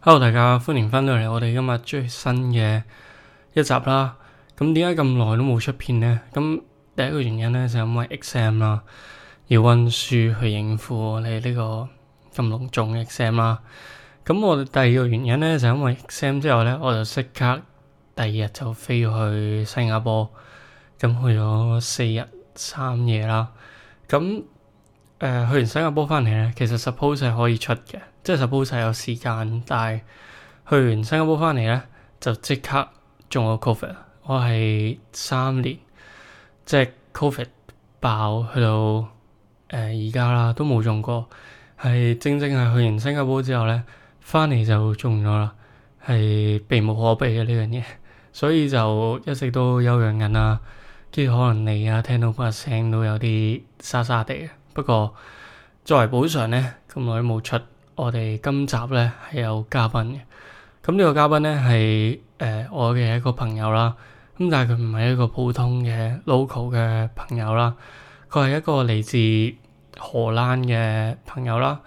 Hello，大家歡迎翻到嚟我哋今日最新嘅一集啦。咁點解咁耐都冇出片呢？咁第一個原因呢，就因為 exam 啦，要温書去應付我哋呢個咁隆重嘅 exam 啦。咁我哋第二個原因呢，就因為 exam 之後呢，我就即刻第二日就飛去新加坡，咁去咗四日三夜啦。咁誒、呃、去完新加坡翻嚟呢，其實 suppose 係可以出嘅， 即係 suppose 係有時間，但係去完新加坡翻嚟呢，就即刻中咗 covid。我係三年即係 covid 爆去到誒而家啦，都冇中過，係正正係去完新加坡之後呢，翻嚟就中咗啦，係避無可避嘅呢樣嘢，所以就一直都休養緊啦。跟住可能你啊聽到把聲都有啲沙沙地嘅，不過作為補償呢，咁耐都冇出， 我哋今集呢係有嘉賓嘅。咁呢個嘉賓呢係誒我嘅一個朋友啦，咁但係佢唔係一個普通嘅 local 嘅朋友啦，佢係一個嚟自荷蘭嘅朋友啦。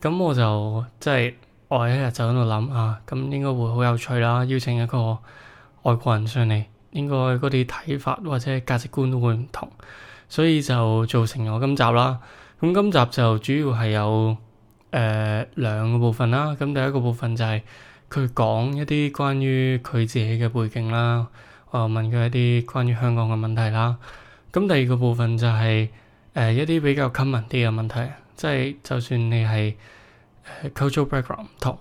咁我就即係我一日就喺度諗啊，咁應該會好有趣啦，邀請一個外國人上嚟。應該嗰啲睇法或者價值觀都會唔同，所以就造成我今集啦。咁今集就主要係有 誒、呃、兩個部分啦。咁第一個部分就係佢講一啲關於佢自己嘅背景啦，我又問佢一啲關於香港嘅問題啦。咁第二個部分就係、是、誒、呃、一啲比較 common 啲嘅問題，即係就算你係誒 cultural background 唔同，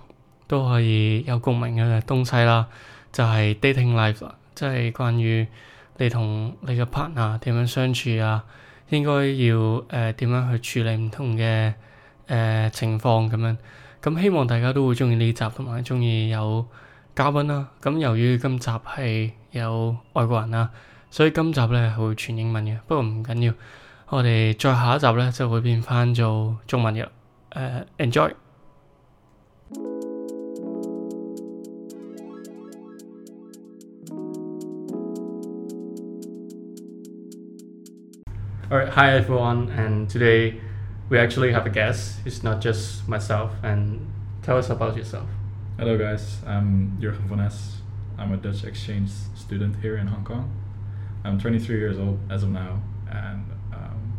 都可以有共鳴嘅東西啦。就係、是、dating life 啦。即係關於你同你嘅 partner 點樣相處啊，應該要誒點、呃、樣去處理唔同嘅誒、 呃、情況咁樣。咁希望大家都會中意呢集，同埋中意有嘉賓啦。咁由於今集係有外國人啦，所以今集咧係會全英文嘅。不過唔緊要，我哋再下一集咧就會變翻做中文嘅。誒、呃、enjoy。Alright, hi everyone, and today we actually have a guest. It's not just myself, and tell us about yourself. Hello guys, I'm Jörgen van Es. I'm a Dutch exchange student here in Hong Kong. I'm 23 years old as of now, and um,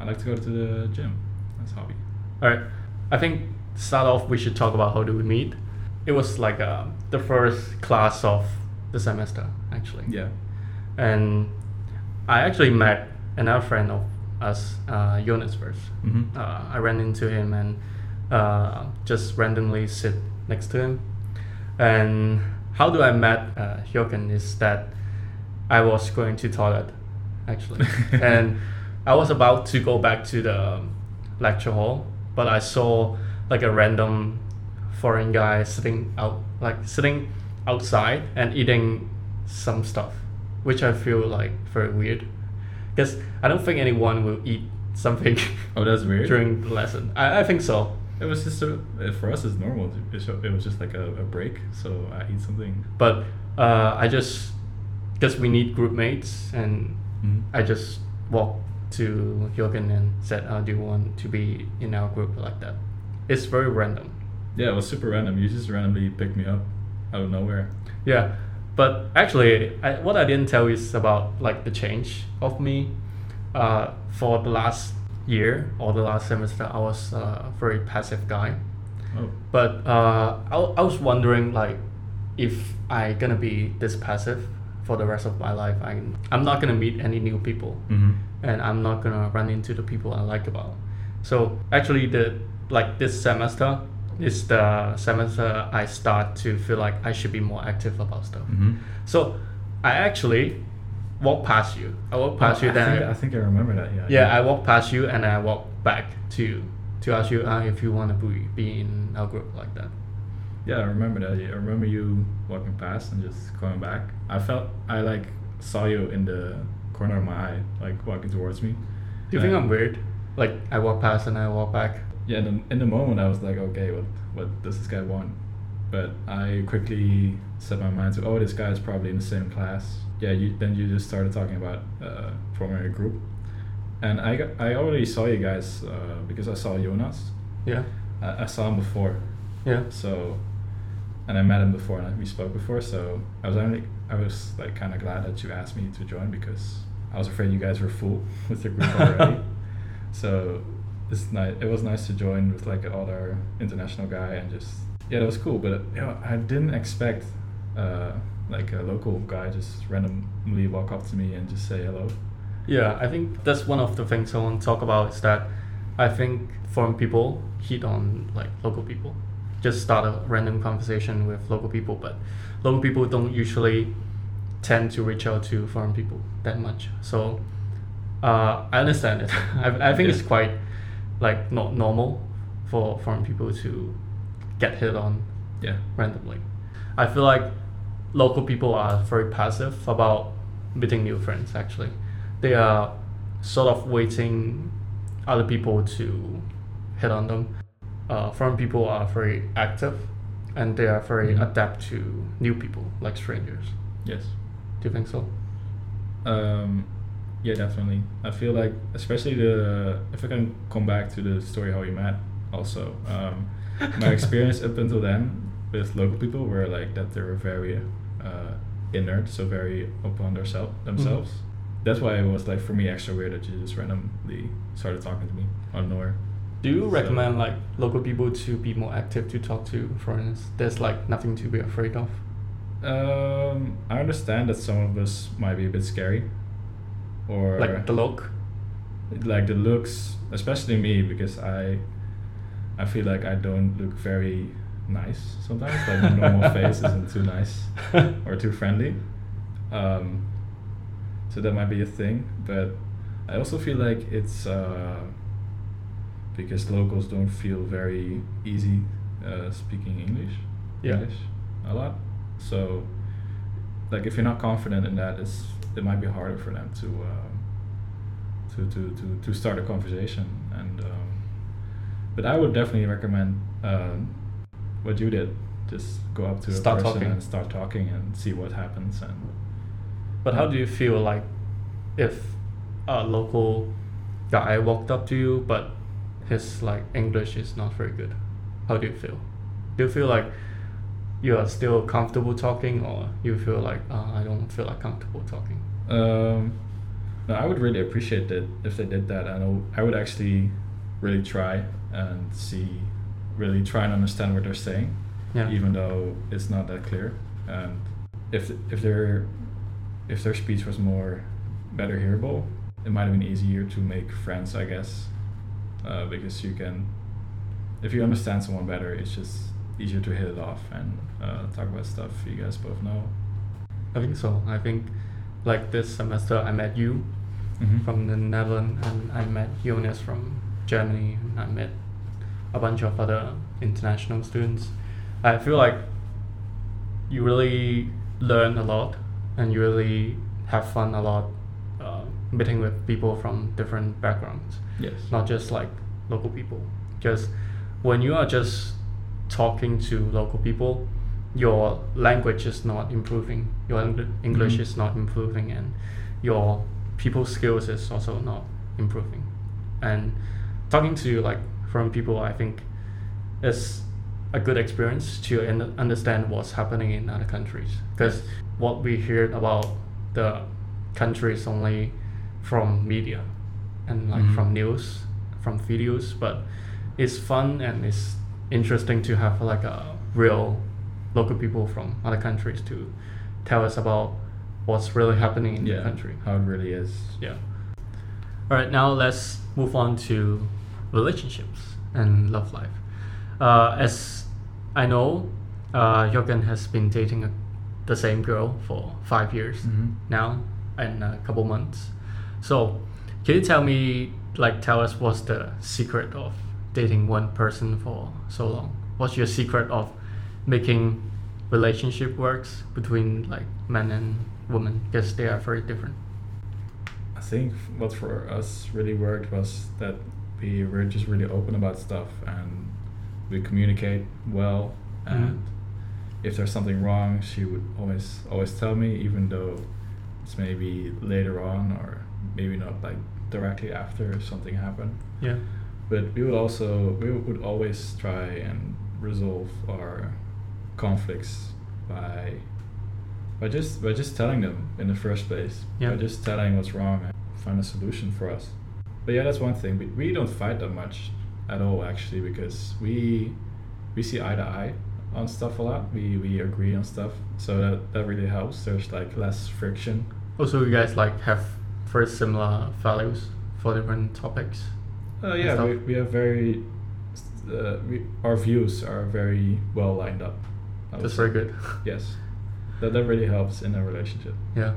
I like to go to the gym. That's a hobby. Alright, I think to start off we should talk about how do we meet. It was like uh, the first class of the semester, actually. Yeah. And I actually met another friend of us, uh, Jonas 1st Mhm. Uh, I ran into him and uh, just randomly sit next to him. And how do I met uh, Jörgen is that I was going to toilet, actually, and I was about to go back to the lecture hall, but I saw like a random foreign guy sitting out, like sitting outside and eating some stuff, which I feel like very weird because I don't think anyone will eat something Oh, that's weird. during the lesson. I, I think so. It was just a, for us it's normal. It, was just like a, a break, so I eat something. But uh, I just because we need group mates, and Mhm. I just walked to Jörgen and said, uh, "Do you want to be in our group like that?" It's very random. Yeah, it was super random. You just randomly picked me up out of nowhere. Yeah, but actually, I, what I didn't tell is about like the change of me. Uh, for the last year or the last semester, I was a very passive guy. Oh. But uh, I, I was wondering like if I gonna be this passive for the rest of my life. I I'm not gonna meet any new people, Mm-hmm. and I'm not gonna run into the people I like about. So actually, the like this semester is the semester I start to feel like I should be more active about stuff. Mm-hmm. So I actually walk past you. I walk past you, I, then think, I think I remember that. Yeah. yeah, I walk past you and I walk back to you to ask you uh, if you want to be, be in our group like that. Yeah, I remember that. I remember you walking past and just coming back. I felt I like saw you in the corner of my eye, like walking towards me. Do you think Uh, I'm weird? Like I walk past and I walk back. Yeah, in the, in the moment I was like, okay, what what does this guy want? But I quickly set my mind to, oh, this guy is probably in the same class. Yeah, you then you just started talking about uh, forming a group, and I got, I already saw you guys uh, because I saw Jonas. Yeah. I, I saw him before, Yeah. so and I met him before and we spoke before. So I was only I was like kind of glad that you asked me to join because I was afraid you guys were full with your group already. so it's nice. It was nice to join with like other international guy and just yeah, that was cool. But you know, I didn't expect uh, like a local guy just randomly walk up to me and just say hello. Yeah, I think that's one of the things I want to talk about is that I think foreign people hit on like local people. Just start a random conversation with local people, but local people don't usually tend to reach out to foreign people that much. So uh, I understand it. I, I think Yeah. it's quite like not normal for foreign people to get hit on Yeah. randomly. I feel like local people are very passive about meeting new friends actually. They are sort of waiting other people to hit on them. Uh, foreign people are very active and they are very Mhm. adept to new people, like strangers. Yes. Do you think so? Um, yeah, definitely. I feel like, especially the if I can come back to the story how we met. Also, um, my experience up until then with local people were like that they were very uh, inert, so very upon themselves themselves. That's why it was like for me extra weird that you just randomly started talking to me out of nowhere. Do you So- recommend like local people to be more active to talk to foreigners? There's like nothing to be afraid of. Um, I understand that some of us might be a bit scary, or Like the look. like the looks, especially me, because I, I feel like I don't look very nice sometimes. Like my normal face isn't too nice or too friendly. Um, so that might be a thing, but I also feel like it's uh, because locals don't feel very easy uh, speaking English. Yeah. English a lot. So, like, if you're not confident in that, it's it might be harder for them to um, to, to, to, to start a conversation. And um, but I would definitely recommend um, what you did. Just go up to Start a person talking. and start talking and see what happens. And But how do you feel like if a local guy walked up to you but his like English is not very good? How do you feel? Do you feel like you are still comfortable talking or you feel like uh, I don't feel like comfortable talking? Um, no, I would really appreciate it if they did that, and I would- I would actually really try and see, really try and understand what they're saying, Yeah. even though it's not that clear. And if if their if their speech was more better hearable, it might have been easier to make friends, I guess, uh, because you can, if you understand someone better, it's just easier to hit it off and uh, talk about stuff you guys both know. I think so. I think like this semester I met you Mhm. from the Netherlands and I met Jonas from Germany and I met a bunch of other international students. I feel like you really learn a lot and you really have fun a lot uh, meeting with people from different backgrounds, Yes. not just like local people. Because when you are just talking to local people, your language is not improving, your Eng- English Mhm. is not improving, and your people skills is also not improving. And talking to like from people, I think is a good experience to un- understand what's happening in other countries. Because what we hear about the countries only from media and like Mhm. from news, from videos, but it's fun and it's interesting to have like a real local people from other countries to tell us about what's really happening in yeah, the country. how it really is. Yeah. All right, now let's move on to relationships and love life. Uh, as I know, uh, Jörgen has been dating a, the same girl for five years Mhm. now and a couple months. So, can you tell me, like, tell us what's the secret of dating one person for so long? What's your secret of making relationship works between like men and women? Because they are very different. I think what for us really worked was that we were just really open about stuff and we communicate well and Mhm. if there's something wrong she would always always tell me even though it's maybe later on or maybe not like directly after something happened Yeah. But we would also we would always try and resolve our conflicts by by just by just telling them in the first place. Yeah. By just telling what's wrong and find a solution for us. But yeah, that's one thing. We, we don't fight that much at all actually because we we see eye to eye on stuff a lot. We we agree on stuff. So that, that really helps. There's like less friction. Also, you guys like have very similar values for different topics. Uh, yeah, we, we have very uh, we, our views are very well lined up. That's very good. Yes, that that really helps in a relationship. Yeah.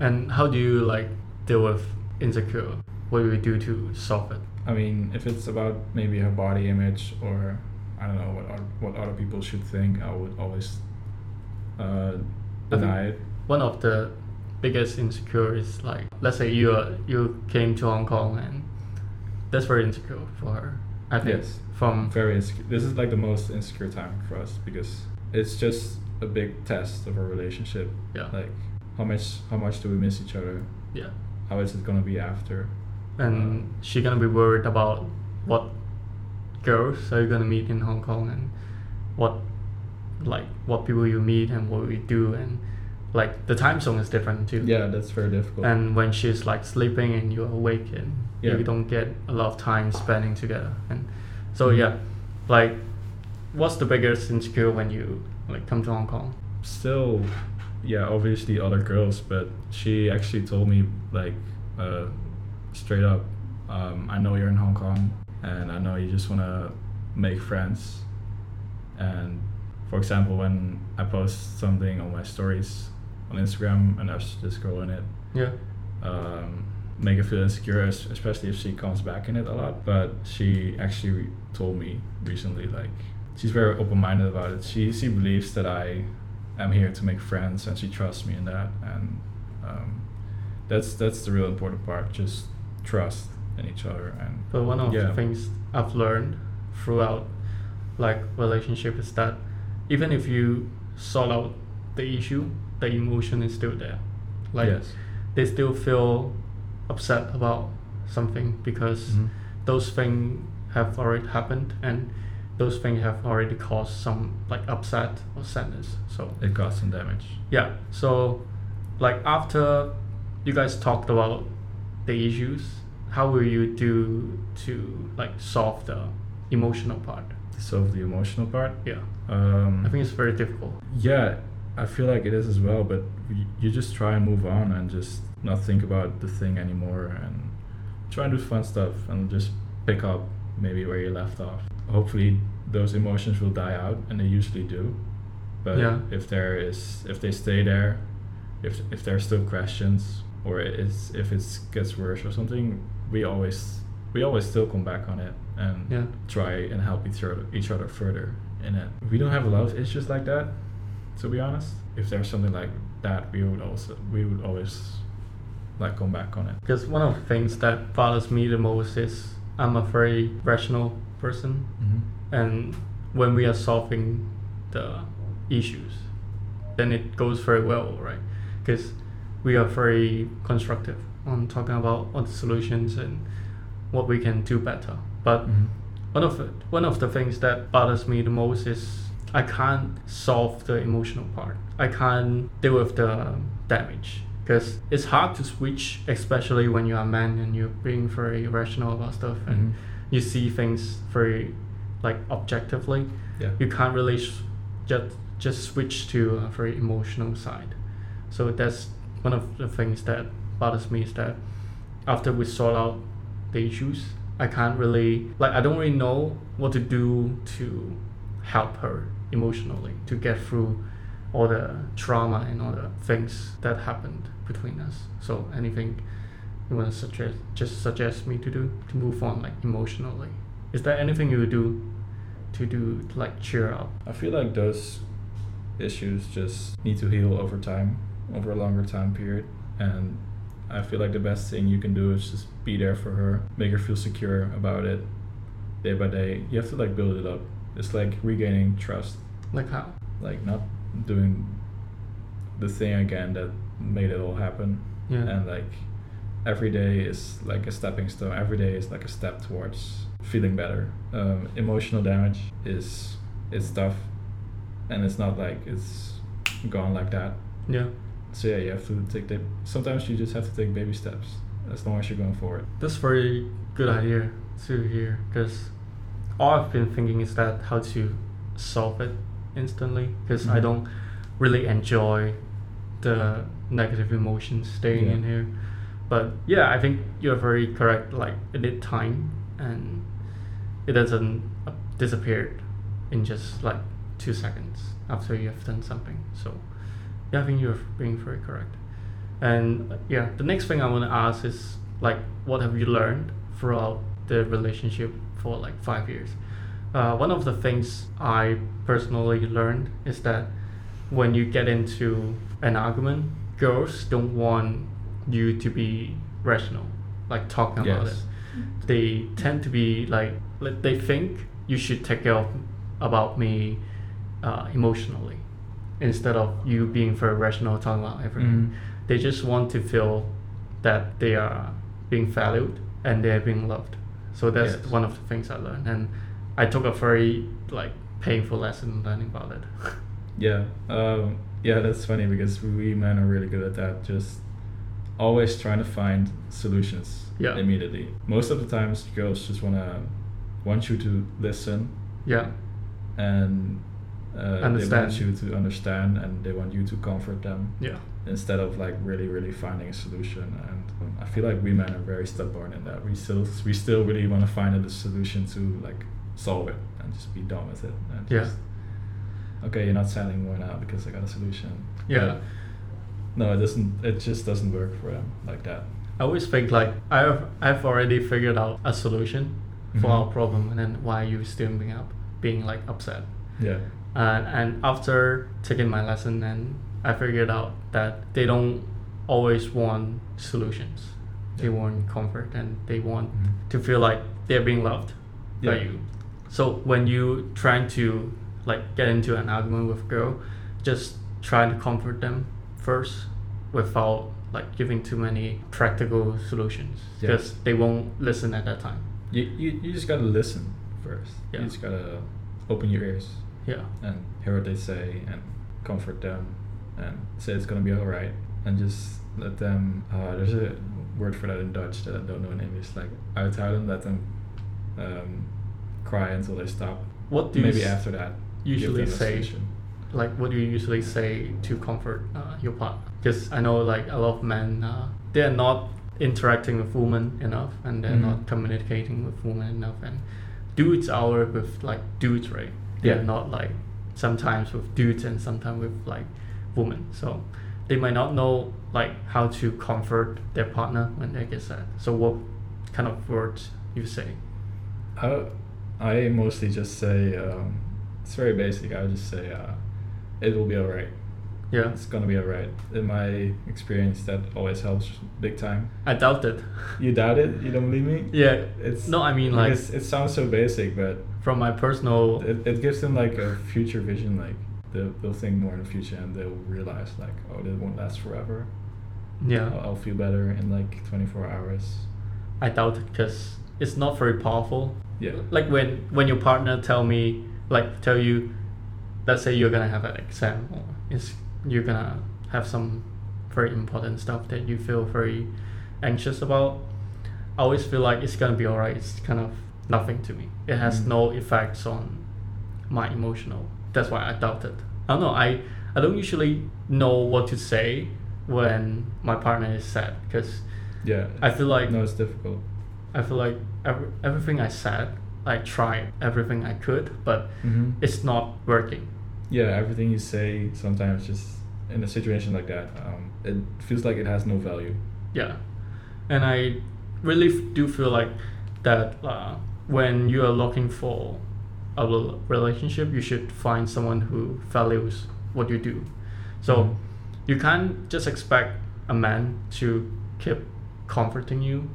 And how do you like deal with insecure? What do we do to solve it? I mean, if it's about maybe her body image or I don't know what what other people should think, I would always uh, deny it. One of the biggest insecure is like let's say you you came to Hong Kong and that's very insecure for her. I think Yes. from Very insecure. This is like the most insecure time for us because it's just a big test of our relationship. yeah Like how much how much do we miss each other? yeah How is it gonna be after? and she gonna be worried about what girls are you gonna meet in Hong Kong and what like what people you meet and what we do and like the time zone is different too. Yeah, that's very difficult. And when she's like sleeping and you're awake and Yeah. you don't get a lot of time spending together and so Mhm. yeah, like what's the biggest insecure when you like come to Hong Kong? still yeah obviously other girls but she actually told me like uh, straight up um, i know you're in hong kong and i know you just want to make friends and for example when i post something on my stories on instagram and this girl in it Yeah. um, make her feel insecure, especially if she comes back in it a lot. But she actually told me recently, like, she's very open minded about it. She she believes that I am here to make friends, and she trusts me in that. And um, that's that's the real important part. Just trust in each other. And But one of Yeah. the things I've learned throughout like relationship is that even if you sort out the issue, the emotion is still there. Like yes, they still feel upset about something because Mhm. those things have already happened and those things have already caused some like upset or sadness. So it caused some damage. yeah. So like after you guys talked about the issues, how will you do to like solve the emotional part? To solve the emotional part. Yeah. Um, I think it's very difficult. Yeah, I feel like it is as well, but you just try and move on and just not think about the thing anymore and try and do fun stuff and just pick up maybe where you left off. Hopefully those emotions will die out and they usually do. But Yeah. if there is if they stay there, if if there are still questions or it's if it gets worse or something, we always we always still come back on it and Yeah. try and help each other each other further in it. We don't have a lot of issues like that, to be honest. If there's something like that, we would also we would always like come back on it. Because one of the things that bothers me the most is I'm a very rational person Mm-hmm. and when we are solving the issues then it goes very well right because we are very constructive on talking about all the solutions and what we can do better but Mhm. one of the, one of the things that bothers me the most is I can't solve the emotional part. I can't deal with the damage because it's hard to switch, especially when you're a man and you're being very rational about stuff and Mhm. you see things very like objectively. Yeah. You can't really sh- just just switch to a very emotional side. So that's one of the things that bothers me is that after we sort out the issues, I can't really like I don't really know what to do to help her emotionally to get through all the trauma and all the things that happened between us. So anything you want to suggest just suggest me to do to move on like emotionally. Is there anything you would do to do to, like cheer up? I feel like those issues just need to heal over time, over a longer time period. And I feel like the best thing you can do is just be there for her, make her feel secure about it day by day. You have to like build it up. It's like regaining trust, Like how? like not doing the thing again that made it all happen. Yeah. And like every day is like a stepping stone. Every day is like a step towards feeling better. Um, emotional damage is it's tough and it's not like it's gone like that. Yeah. So yeah, you have to take the. Sometimes you just have to take baby steps as long as you're going forward. That's very good idea to hear because all I've been thinking is that how to solve it instantly because I Mhm. don't really enjoy the negative emotions staying Yeah. in here. But yeah, I think you're very correct. Like it did time and it doesn't uh, disappear in just like two seconds after you have done something. So yeah, I think you're being very correct. And uh, yeah, the next thing I want to ask is like, what have you learned throughout the relationship for like five years? Uh, one of the things I personally learned is that when you get into an argument, girls don't want you to be rational, like talking about Yes. it. They tend to be like, they think you should take care of about me uh, emotionally instead of you being very rational talking about everything. Mhm. They just want to feel that they are being valued and they're being loved. So that's Yes. one of the things I learned, and I took a very like painful lesson learning about it. Yeah, um, yeah, that's funny because we men are really good at that. Just always trying to find solutions Yeah. immediately. Most of the times, girls just wanna want you to listen yeah, and uh, they want you to understand and they want you to comfort them yeah, instead of like really really finding a solution. And um, I feel like we men are very stubborn in that. We still we still really want to find a solution to like solve it and just be done with it. And Yeah. just, okay, you're not selling more now because I got a solution. yeah. But no, it doesn't. It just doesn't work for them like that. I always think like I've I've already figured out a solution for Mhm. our problem, and then why are you still being up, being like upset? Yeah. Uh, and after taking my lesson, and I figured out that they don't always want solutions. They Yeah. want comfort, and they want Mhm. to feel like they're being loved by you. So when you trying to like get into an argument with a girl, just try to comfort them first without like giving too many practical solutions Yeah. because they won't listen at that time. You, you you just gotta listen first. Yeah. You just gotta open your ears Yeah. and hear what they say and comfort them and say it's gonna be alright and just let them. Uh, there's a word for that in Dutch that I don't know in English. Like uithuilen, let them um, cry until they stop. What do you Maybe after that, usually say? Like what do you usually say to comfort uh, your partner? Because I know like a lot of men, uh, they're not interacting with women enough, and they're Mhm. not communicating with women enough. And dudes are with like dudes, right? They're Yeah. not like sometimes with dudes and sometimes with like women. So they might not know like how to comfort their partner when they get sad. So what kind of words you say? I, I mostly just say um, it's very basic. I would just say uh, it will be alright. Yeah, It's gonna be alright. In my experience, that always helps big time. I doubt it. You doubt it? You don't believe me? Yeah, It's no, I mean like it sounds so basic, but from my personal it, it gives them like a future vision. Like they'll, they'll think more in the future and they'll realize like, oh, it won't last forever. yeah. I'll, I'll feel better in like 24 hours. I doubt it because it's not very powerful. Yeah. Like when when your partner tell me like tell you, let's say you're gonna have an exam or is you're gonna have some very important stuff that you feel very anxious about. I always feel like it's gonna be alright. It's kind of nothing to me. It has Mm. no effects on my emotional. That's why I doubt it. I don't know. I I don't usually know what to say when my partner is sad because Yeah. I feel like no, it's difficult. I feel like every, everything I said, I tried everything I could, but Mm-hmm. it's not working. Yeah, everything you say sometimes just in a situation like that, um, it feels like it has no value. Yeah, and I really f- do feel like that uh, when you are looking for a relationship, you should find someone who values what you do. So Mhm. you can't just expect a man to keep comforting you,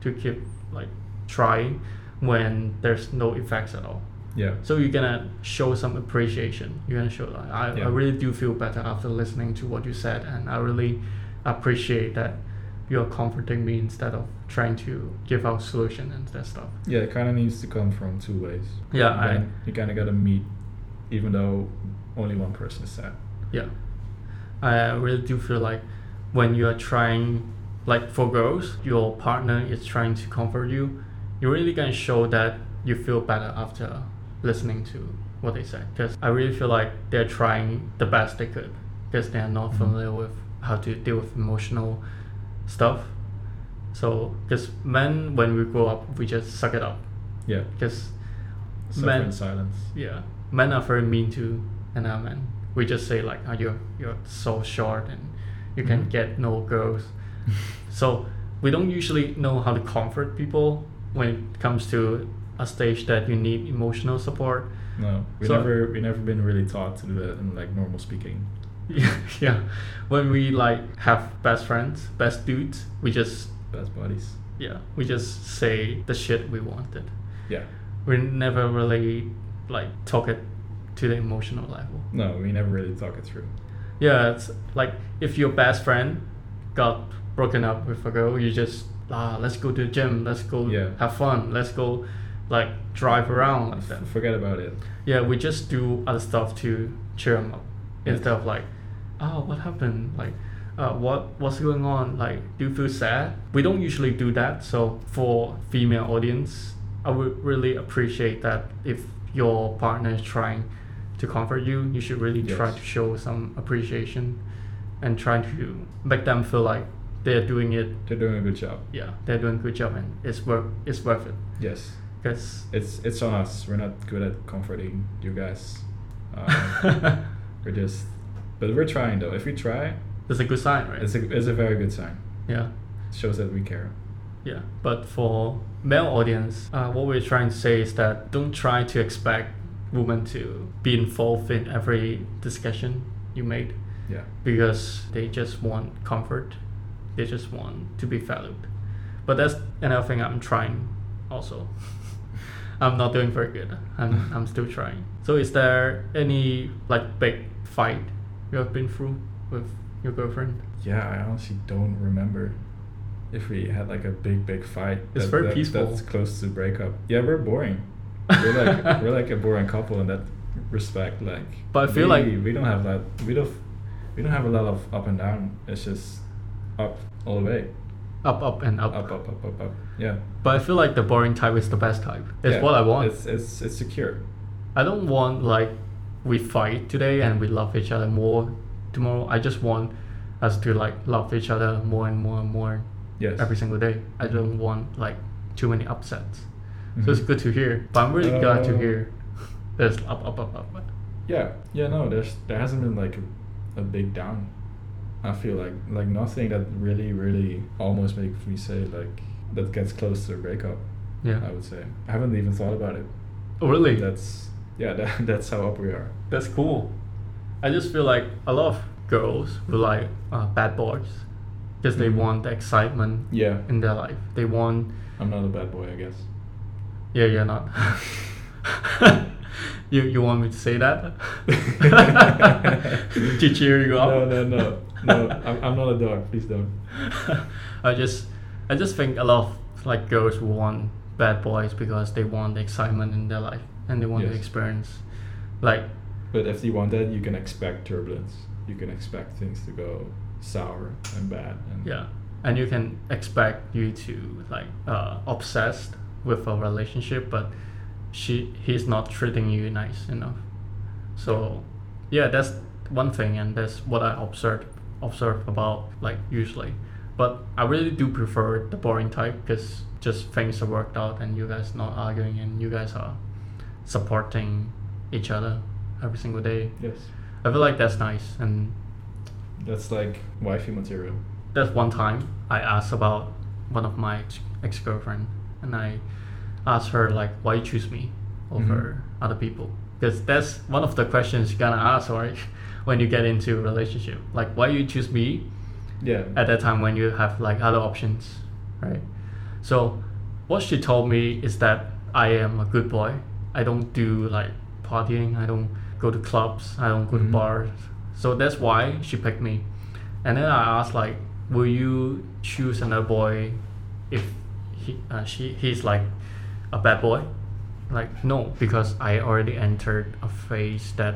to keep like trying when there's no effects at all. Yeah. So you're gonna show some appreciation. You're gonna show like I, Yeah. I really do feel better after listening to what you said, and I really appreciate that you're comforting me instead of trying to give out solution and that stuff. Yeah, it kind of needs to come from two ways. Yeah, you I- kinda- you kind of got to meet, even though only one person is sad. Yeah. I really do feel like when you are trying, like for girls, your partner is trying to comfort you, you're really gonna show that you feel better after listening to what they say. Because I really feel like they're trying the best they could because they are not Mhm. familiar with how to deal with emotional stuff. So, because men, when we grow up, we just suck it up. Yeah, Because Men- in silence. yeah, men are very mean to another man. We just say like, "Oh, you're you're so short and you can Mhm. get no girls." so we don't usually know how to comfort people when it comes to a stage that you need emotional support. No, we So- never we never been really taught to do that in like normal speaking. yeah, yeah. When we like have best friends, best dudes, we just Best buddies. yeah, we just say the shit we wanted. Yeah. We never really like talk it to the emotional level. No, we never really talk it through. Yeah, it's like if your best friend got broken up with a girl, you just ah, let's go to the gym, let's go Yeah. have fun, let's go like drive around like that. Forget about it. Yeah, we just do other stuff to cheer them up Yes. instead of like, oh, what happened? Like, uh, what what's going on? Like, do you feel sad? We don't usually do that. So for female audience, I would really appreciate that if your partner is trying to comfort you, you should really try to show some appreciation and try to make them feel like they're doing it. They're doing a good job. Yeah, they're doing a good job and it's worth it's worth it. Yes. Because It's it's on us. We're not good at comforting you guys. Um, we're just, but we're trying though. If we try, it's a good sign, right? it's a it's a very good sign. yeah. It shows that we care. Yeah, but for male audience, uh, what we're trying to say is that don't try to expect women to be involved in every discussion you made Yeah. because they just want comfort, they just want to be valued. But that's another thing I'm trying also. I'm not doing very good. I'm, I'm still trying. So is there any like big fight you have been through with your girlfriend? Yeah, I honestly don't remember if we had like a big big fight. It's very peaceful. That's close to breakup. Yeah, we're boring. We're like we're like a boring couple in that respect. Like, But I feel we, like- we don't have that. We don't we don't have a lot of up and down. It's just up all the way. Up, up, and up. Up up up up up. Yeah. But I feel like the boring type is the best type. It's Yeah, what I want. It's it's it's secure. I don't want like we fight today and we love each other more tomorrow. I just want us to like love each other more and more and more Yes. every single day. I don't want like too many upsets. So it's Mhm. good to hear. But I'm really glad to Uh, hear there's up, up, up, up. Yeah, yeah, no, there's there hasn't been like a, a big down. I feel like like nothing that really, really almost makes me say like that gets close to a breakup. Yeah. I would say I haven't even thought about it. Oh, really? That's yeah, that, that's how up we are. That's cool. I just feel like a lot of girls will like uh, bad boys because they Mhm. want the excitement Yeah, in their life. They want I'm not a bad boy, I guess. Yeah, you're not. you you want me to say that? to cheer you up? No, no, no, no. I'm, I'm not a dog. Please don't. I just I just think a lot of like girls want bad boys because they want the excitement in their life and they want to Yes. experience like But if you want that, you can expect turbulence. You can expect things to go sour and bad. And yeah. And you can expect you to like uh, obsessed with a relationship but she he's not treating you nice enough. So yeah, that's one thing and that's what I observed observe about like usually. But I really do prefer the boring type because just things are worked out and you guys not arguing and you guys are supporting each other every single day. Yes, I feel like that's nice and that's like wifey material. that's one time I asked about one of my ex girlfriend and I asked her like why you choose me over mm-hmm. other people because that's one of the questions you gotta ask right when you get into a relationship. Like why you choose me Yeah. at that time when you have like other options right? So what she told me is that I am a good boy. I don't do like partying. I don't go to clubs. I don't go to Mhm. bars. So that's why she picked me. And then I asked like will you choose another boy if he uh, she he's like a bad boy? Like no because I already entered a phase that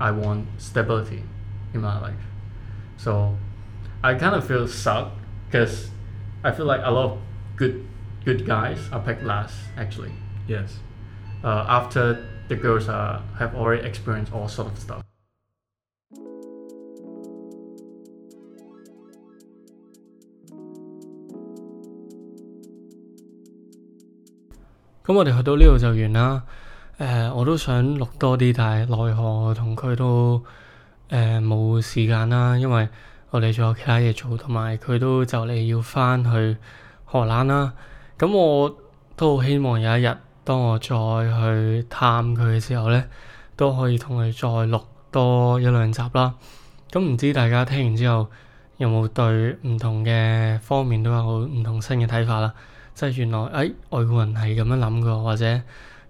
I want stability in my life. So I kind of feel suck because I feel like a lot of good good guys are picked last actually. Yes. Uh, after the girls are, have already experienced all sort of stuff. 咁我哋去到呢度就完啦。 誒、我都想錄多啲，但係奈何我同佢都誒冇、時間啦，因為我哋仲有其他嘢做，同埋佢都就嚟要翻去荷蘭啦。咁我都好希望有一日，當我再去探佢嘅時候咧，都可以同佢再錄多一兩集啦。咁唔知大家聽完之後有冇對唔同嘅方面都有唔同新嘅睇法啦？即係原來誒、哎外國人係咁樣諗嘅，或者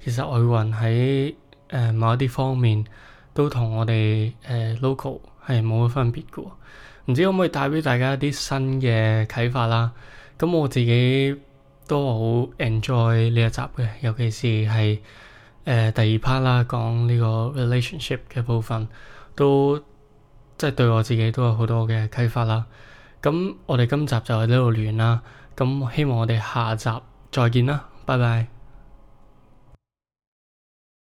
其實外國人喺誒、呃某一啲方面都同我哋誒、呃 local 係冇乜分別嘅喎。唔知可唔可以帶俾大家一啲新嘅啟發啦？咁我自己都好 enjoy 呢一集嘅，尤其是係誒、呃第二 part 啦，講呢個 relationship 嘅部分，都即係對我自己都有好多嘅啟發啦。咁我哋今集就喺呢度完啦。咁希望我哋下集再見啦，拜拜。